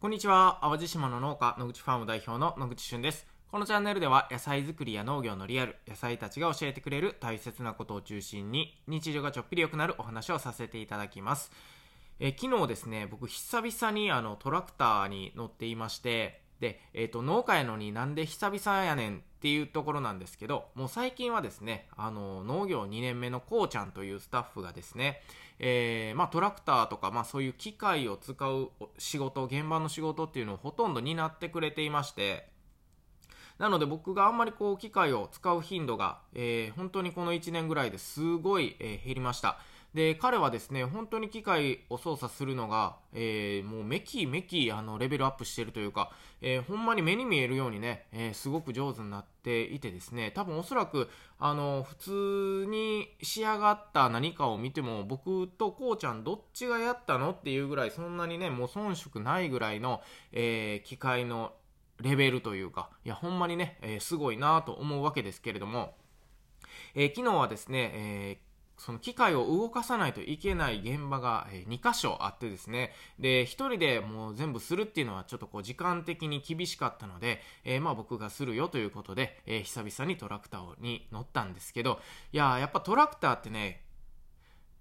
こんにちは。淡路島の農家、野口ファーム代表の野口俊です。このチャンネルでは野菜作りや農業のリアル、野菜たちが教えてくれる大切なことを中心に日常がちょっぴり良くなるお話をさせていただきます。え昨日ですね、僕久々にあのトラクターに乗っていまして、で、えっ、ー、と、農家やのになんで久々やねんっていうところなんですけど、もう最近はですね、あの、農業2年目のこうちゃんというスタッフがですね、えー、まあ、トラクターとか、まあ、そういう機械を使う仕事、現場の仕事っていうのをほとんど担ってくれていまして、なので僕があんまりこう機械を使う頻度が、えー、本当にこの1年ぐらいですごい、えー、減りました。で、彼はですね、本当に機械を操作するのが、えー、もうめきめきあのレベルアップしてるというか、えー、ほんまに目に見えるようにね、えー、すごく上手になっていてですね、多分おそらく、あの、普通に仕上がった何かを見ても、僕とこうちゃんどっちがやったのっていうぐらい、そんなにね、もう遜色ないぐらいの、え機械のレベルというか、いや、ほんまにね、えすごいなと思うわけですけれども、え昨日はですね、えその機械を動かさないといけない現場が2箇所あってですね、で、1人でもう全部するっていうのはちょっとこう時間的に厳しかったので、えー、まあ僕がするよということで、えー、久々にトラクターに乗ったんですけど、いややっぱトラクターってね、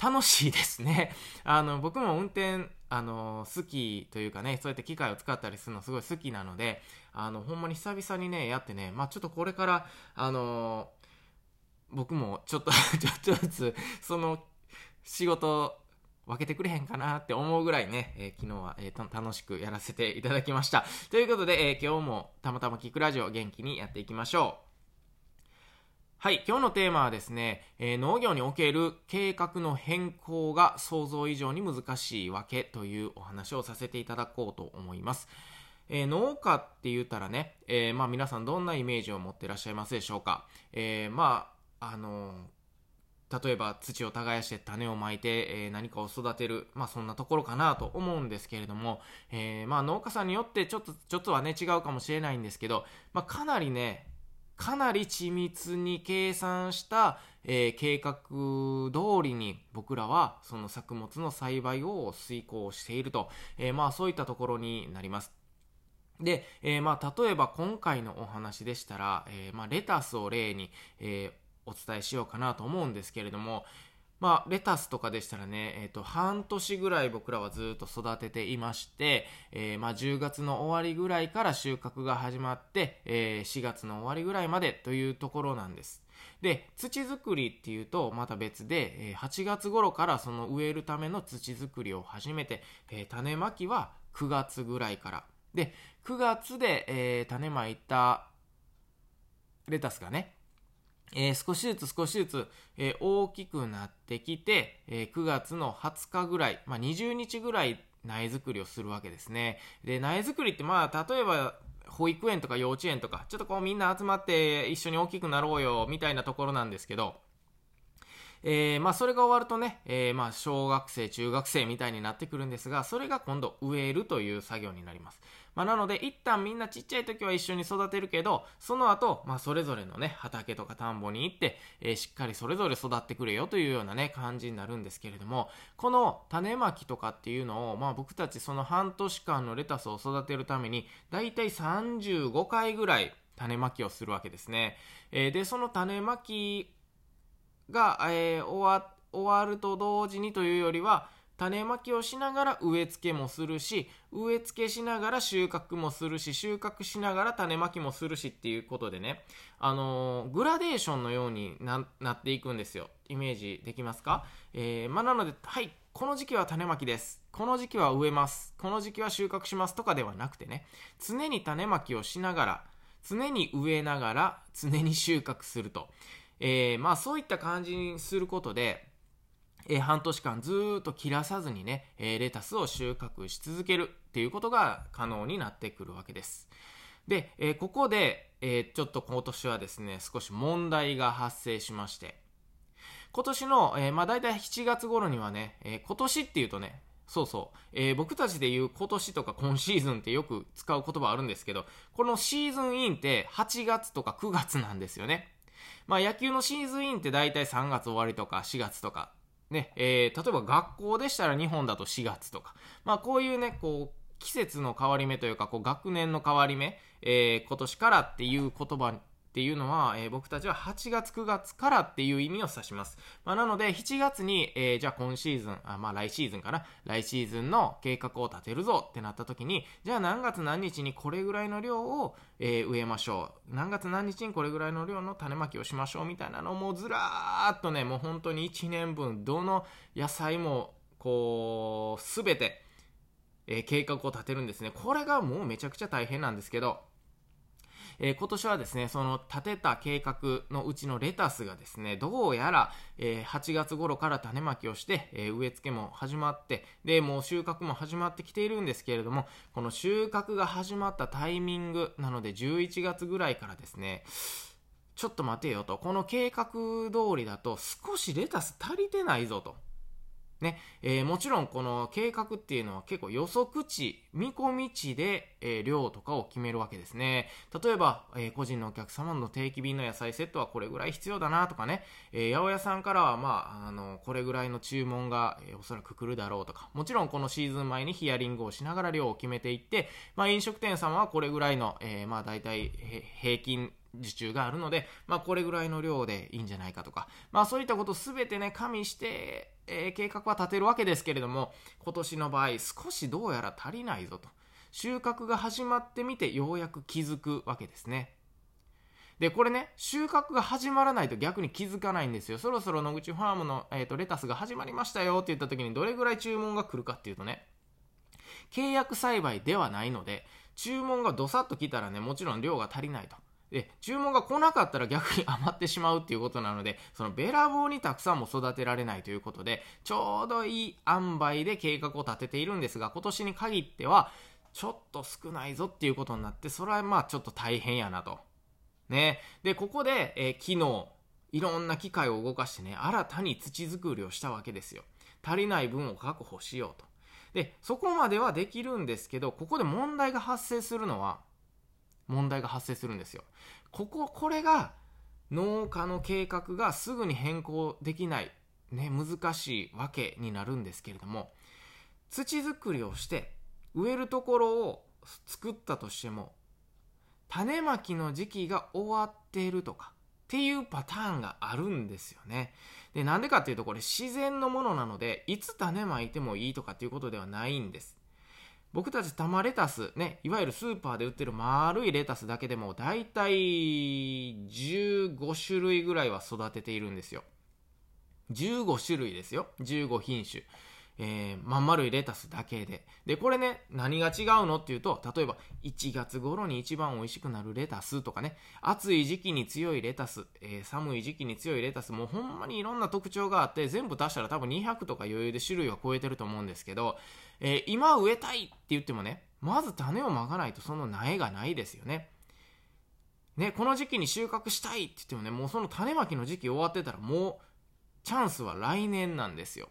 楽しいですね。あの、僕も運転、あの、好きというかね、そうやって機械を使ったりするのすごい好きなので、あの、ほんまに久々にね、やってね、まあちょっとこれから、あの僕もちょっと ちょっとずつ、その仕事分けてくれへんかなって思うぐらいね、えー、昨日は、えー、楽しくやらせていただきました。ということで、えー、今日もたまたま聞くラジオ元気にやっていきましょう。はい、今日のテーマはですね、えー、農業における計画の変更が想像以上に難しいわけというお話をさせていただこうと思います。えー、農家って言ったらね、えー、まあ皆さんどんなイメージを持っていらっしゃいますでしょうか？えー、まああの例えば土を耕して種をまいて、えー、何かを育てる、まあそんなところかなと思うんですけれども、えー、まあ農家さんによってちょっと、ちょっとはね違うかもしれないんですけど、まあかなりね、かなり緻密に計算した、えー、計画通りに僕らはその作物の栽培を遂行していると、えー、まあそういったところになります。で、えー、まあ例えば今回のお話でしたら、えー、まあレタスを例に、えーお伝えしようかなと思うんですけれども、まあ、レタスとかでしたらね、えっ、ー、と、半年ぐらい僕らはずっと育てていまして、えー、まあ、10月の終わりぐらいから収穫が始まって、えー、4月の終わりぐらいまでというところなんです。で、土作りっていうとまた別で、え8月頃からその植えるための土作りを始めて、え種まきは9月ぐらいから。で、9月で、え種まいたレタスがね、えー、少しずつ少しずつ、えー、大きくなってきて、えー、9月の20日ぐらい、まあ、20日ぐらい苗作りをするわけですね。で、苗作りってまあ、例えば、保育園とか幼稚園とか、ちょっとこうみんな集まって一緒に大きくなろうよ、みたいなところなんですけど、えー、まあそれが終わるとね、えー、まあ小学生、中学生みたいになってくるんですが、それが今度植えるという作業になります。まあ、なので、一旦みんなちっちゃい時は一緒に育てるけど、その後、まあ、それぞれのね、畑とか田んぼに行って、えー、しっかりそれぞれ育ってくれよというようなね、感じになるんですけれども、この種まきとかっていうのを、まあ、僕たちその半年間のレタスを育てるために、だいたい35回ぐらい種まきをするわけですね。えー、で、その種まきが、えー、終わ、終わると同時にというよりは、種まきをしながら植え付けもするし、植え付けしながら収穫もするし、収穫しながら種まきもするしっていうことでね、あのー、グラデーションのようになっていくんですよ。イメージできますか？えー、まあ、なので、はい、この時期は種まきです。この時期は植えます。この時期は収穫しますとかではなくてね、常に種まきをしながら、常に植えながら、常に収穫すると。えー、まあそういった感じにすることで、えー、半年間ずっと切らさずにね、えー、レタスを収穫し続けるっていうことが可能になってくるわけです。で、えー、ここで、えちょっと今年はですね、少し問題が発生しまして、今年の、えまあ大体7月頃にはね、え今年っていうとね、そうそう。え、僕たちで言う今年とか今シーズンってよく使う言葉あるんですけど、このシーズンインって8月とか9月なんですよね。まあ野球のシーズンインって大体3月終わりとか4月とかね、えー、例えば学校でしたら日本だと4月とか、まあこういうね、こう、季節の変わり目というか、こう学年の変わり目、えー、今年からっていう言葉っていうのは、えー、僕たちは8月9月からっていう意味を指します。まあ、なので、7月に、えー、じゃあ今シーズン、あまあ来シーズンかな、来シーズンの計画を立てるぞってなった時に、じゃあ何月何日にこれぐらいの量を、えー、植えましょう。何月何日にこれぐらいの量の種まきをしましょうみたいなのをもうずらーっとね、もう本当に1年分、どの野菜も、こう、すべて、え計画を立てるんですね。これがもうめちゃくちゃ大変なんですけど、えー、今年はですね、その立てた計画のうちのレタスがですね、どうやら、えー、8月頃から種まきをして、えー、植え付けも始まって、で、もう収穫も始まってきているんですけれども、この収穫が始まったタイミングなので11月ぐらいからですね、ちょっと待てよと、この計画通りだと少しレタス足りてないぞと。ね、えー、もちろんこの計画っていうのは結構予測値、見込み値で、えー、量とかを決めるわけですね。例えば、えー、個人のお客様の定期便の野菜セットはこれぐらい必要だなとかね、え八百屋さんからはまあ、あの、これぐらいの注文が、えおそらく来るだろうとか、もちろんこのシーズン前にヒアリングをしながら量を決めていって、まあ飲食店様はこれぐらいの、えまあ大体平均受注があるので、まあこれぐらいの量でいいんじゃないかとか、まあそういったことすべてね、加味して、えー、計画は立てるわけですけれども、今年の場合少しどうやら足りないぞと。収穫が始まってみてようやく気づくわけですね。で、これね、収穫が始まらないと逆に気づかないんですよ。そろそろ野口ファームの、えーと、レタスが始まりましたよって言った時にどれぐらい注文が来るかっていうとね、契約栽培ではないので、注文がどさっと来たらね、もちろん量が足りないと。で、注文が来なかったら逆に余ってしまうっていうことなので、そのべらぼうにたくさんも育てられないということで、ちょうどいい塩梅で計画を立てているんですが、今年に限っては、ちょっと少ないぞっていうことになって、それはまあちょっと大変やなと。ね。で、ここで、えー、昨日、いろんな機械を動かしてね、新たに土作りをしたわけですよ。足りない分を確保しようと。で、そこまではできるんですけど、ここで問題が発生するのは、問題が発生するんですよ。ここ、これが農家の計画がすぐに変更できない、ね、難しいわけになるんですけれども、土作りをして植えるところを作ったとしても、種まきの時期が終わっているとかっていうパターンがあるんですよね。で、なんでかっていうとこれ自然のものなので、いつ種まいてもいいとかっていうことではないんです。僕たち玉レタス、ね、いわゆるスーパーで売ってる丸いレタスだけでも大体15種類ぐらいは育てているんですよ。15種類ですよ。15品種。えー、まん丸いレタスだけで。で、これね、何が違うのっていうと、例えば、1月頃に一番美味しくなるレタスとかね、暑い時期に強いレタス、えー、寒い時期に強いレタス、もうほんまにいろんな特徴があって、全部足したら多分200とか余裕で種類は超えてると思うんですけど、えー、今植えたいって言ってもね、まず種をまかないとその苗がないですよね。ね、この時期に収穫したいって言ってもね、もうその種まきの時期終わってたらもう、チャンスは来年なんですよ。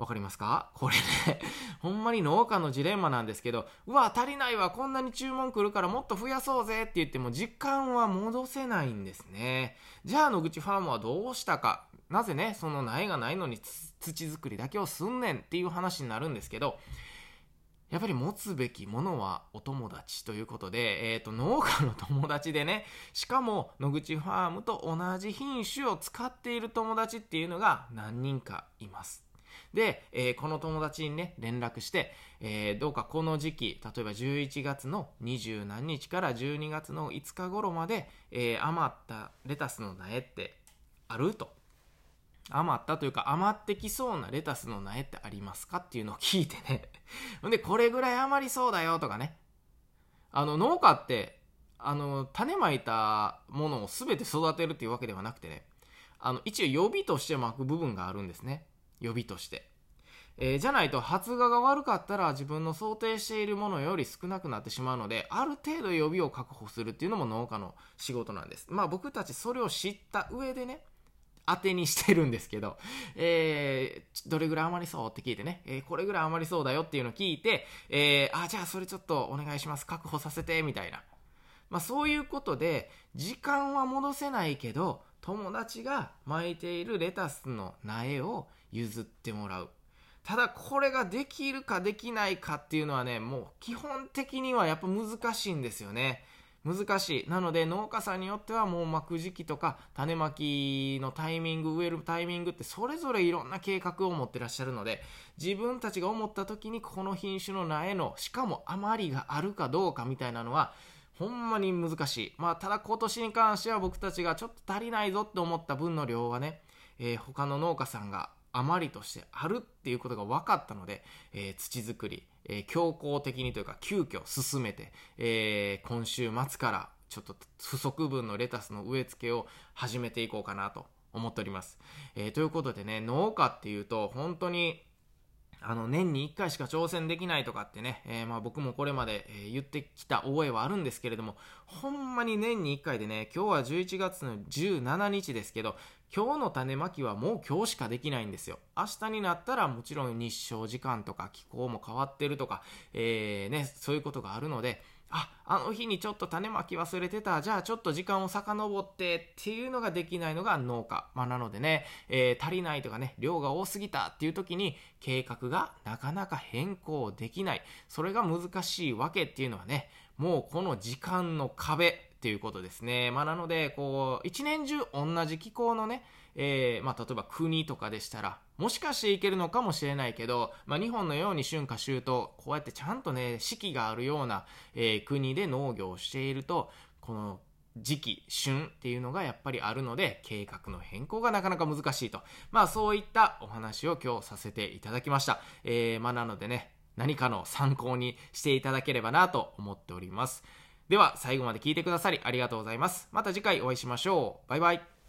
わかりますか？これね、ほんまに農家のジレンマなんですけど、うわ、足りないわ、こんなに注文来るからもっと増やそうぜって言っても時間は戻せないんですね。じゃあ野口ファームはどうしたか？なぜね、その苗がないのに土作りだけをすんねんっていう話になるんですけど、やっぱり持つべきものはお友達ということで、えっ、ー、と、農家の友達でね、しかも野口ファームと同じ品種を使っている友達っていうのが何人かいます。で、えー、この友達にね、連絡して、えー、どうかこの時期、例えば11月の20何日から12月の5日頃まで、えー、余ったレタスの苗ってあると。余ったというか余ってきそうなレタスの苗ってありますかっていうのを聞いてね。で、これぐらい余りそうだよとかね。あの、農家って、あの、種まいたものを全て育てるっていうわけではなくてね、あの、一応予備として巻く部分があるんですね。予備として。えー、じゃないと発芽が悪かったら自分の想定しているものより少なくなってしまうので、ある程度予備を確保するっていうのも農家の仕事なんです。まあ僕たちそれを知った上でね、当てにしてるんですけど、えー、どれぐらい余りそうって聞いてね、えー、これぐらい余りそうだよっていうのを聞いて、えー、あ、じゃあそれちょっとお願いします。確保させて、みたいな。まあそういうことで、時間は戻せないけど、友達が巻いているレタスの苗を譲ってもらう。ただこれができるかできないかっていうのはね、もう基本的にはやっぱ難しいんですよね。難しい。なので農家さんによってはもう巻く時期とか種まきのタイミング、植えるタイミングってそれぞれいろんな計画を持ってらっしゃるので、自分たちが思った時にこの品種の苗の、しかも余りがあるかどうかみたいなのは、ほんまに難しい。まあ、ただ今年に関しては僕たちがちょっと足りないぞって思った分の量はね、えー、他の農家さんが余りとしてあるっていうことが分かったので、えー、土作り、えー、強行的にというか急遽進めて、えー、今週末からちょっと不足分のレタスの植え付けを始めていこうかなと思っております。え、ということでね、農家っていうと本当にあの、年に1回しか挑戦できないとかってね、えー、まあ僕もこれまで、え言ってきた覚えはあるんですけれども、ほんまに年に1回でね、今日は11月の17日ですけど、今日の種まきはもう今日しかできないんですよ。明日になったらもちろん日照時間とか気候も変わってるとか、えー、ね、そういうことがあるので、あ、あの日にちょっと種まき忘れてた。じゃあちょっと時間を遡ってっていうのができないのが農家。まあなのでね、えー、足りないとかね、量が多すぎたっていう時に計画がなかなか変更できない。それが難しいわけっていうのはね、もうこの時間の壁っていうことですね。まあなので、こう、一年中同じ気候のね、えー、まあ例えば国とかでしたら、もしかしていけるのかもしれないけど、まあ、日本のように春夏秋冬、こうやってちゃんとね、四季があるような、えー、国で農業をしていると、この時期、旬っていうのがやっぱりあるので、計画の変更がなかなか難しいと。まあそういったお話を今日させていただきました。えー、まあなのでね、何かの参考にしていただければなと思っております。では最後まで聞いてくださりありがとうございます。また次回お会いしましょう。バイバイ。